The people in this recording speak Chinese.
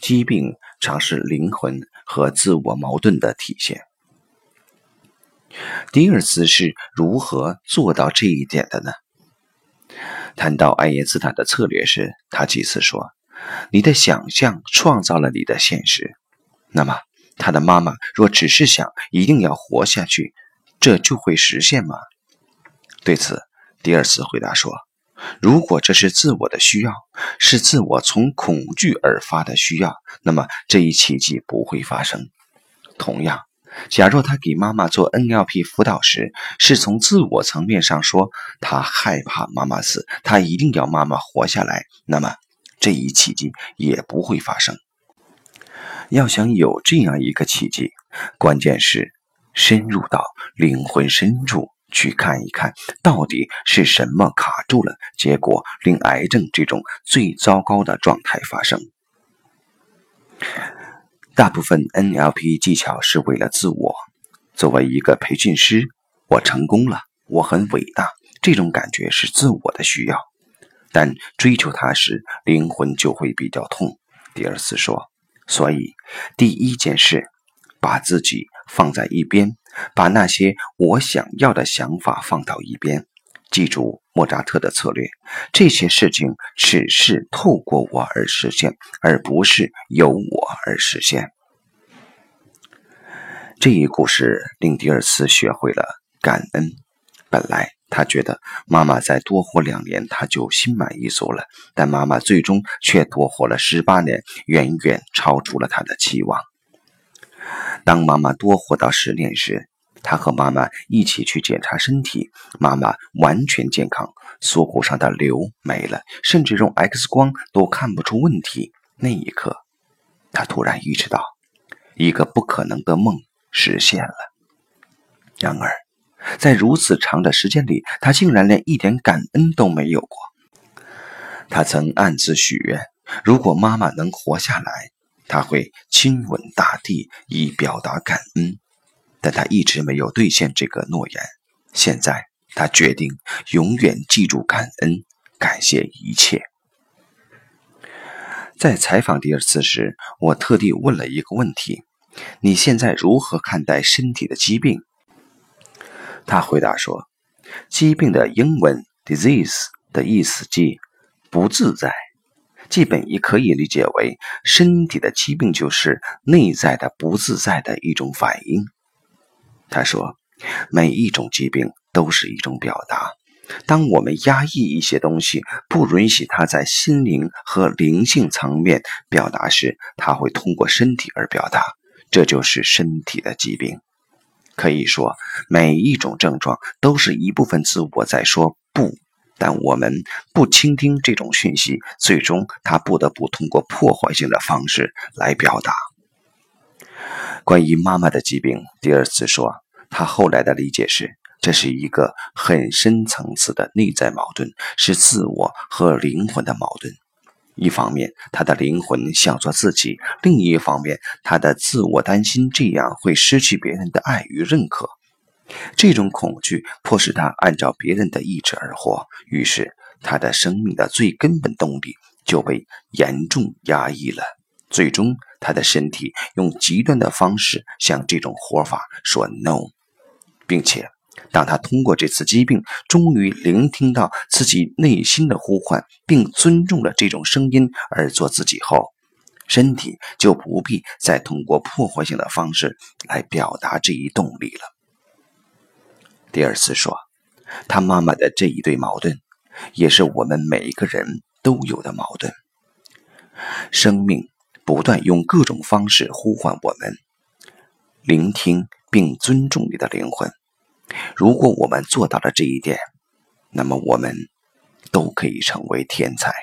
疾病常是灵魂和自我矛盾的体现。迪尔斯是如何做到这一点的呢？谈到爱因斯坦的策略时，他几次说：“你的想象创造了你的现实。”那么，他的妈妈若只是想一定要活下去，这就会实现吗？对此，迪尔斯回答说：“如果这是自我的需要，是自我从恐惧而发的需要，那么这一奇迹不会发生。同样。”假若他给妈妈做 NLP 辅导时，是从自我层面上说，他害怕妈妈死，他一定要妈妈活下来，那么这一奇迹也不会发生。要想有这样一个奇迹，关键是深入到灵魂深处去看一看，到底是什么卡住了，结果令癌症这种最糟糕的状态发生。大部分 NLP 技巧是为了自我。作为一个培训师，我成功了，我很伟大，这种感觉是自我的需要。但追求它时，灵魂就会比较痛。迪尔斯说：“所以，第一件事，把自己放在一边，把那些我想要的想法放到一边。记住莫扎特的策略，这些事情只是透过我而实现，而不是由我而实现。”这一故事令迪尔斯学会了感恩。本来他觉得妈妈再多活两年，他就心满意足了。但妈妈最终却多活了十八年，远远超出了他的期望。当妈妈多活到十年时，他和妈妈一起去检查身体，妈妈完全健康，锁骨上的瘤没了，甚至用 X 光都看不出问题。那一刻，他突然意识到，一个不可能的梦。实现了。然而，在如此长的时间里，他竟然连一点感恩都没有过。他曾暗自许愿，如果妈妈能活下来，他会亲吻大地以表达感恩。但他一直没有兑现这个诺言。现在，他决定永远记住感恩，感谢一切。在采访第二次时，我特地问了一个问题。你现在如何看待身体的疾病？他回答说：“疾病的英文 ‘disease’ 的意思即不自在，基本也可以理解为身体的疾病就是内在的不自在的一种反应。”他说：“每一种疾病都是一种表达。当我们压抑一些东西，不允许它在心灵和灵性层面表达时，它会通过身体而表达。”这就是身体的疾病，可以说每一种症状都是一部分自我在说不，但我们不倾听这种讯息，最终他不得不通过破坏性的方式来表达。关于妈妈的疾病，第二次说，他后来的理解是，这是一个很深层次的内在矛盾，是自我和灵魂的矛盾。一方面，他的灵魂想做自己；另一方面，他的自我担心这样会失去别人的爱与认可。这种恐惧迫使他按照别人的意志而活，于是他的生命的最根本动力就被严重压抑了。最终，他的身体用极端的方式向这种活法说 “no”，并且。当他通过这次疾病，终于聆听到自己内心的呼唤，并尊重了这种声音而做自己后，身体就不必再通过破坏性的方式来表达这一动力了。第二次说，他妈妈的这一对矛盾，也是我们每一个人都有的矛盾。生命不断用各种方式呼唤我们，聆听并尊重你的灵魂。如果我们做到了这一点，那么我们都可以成为天才。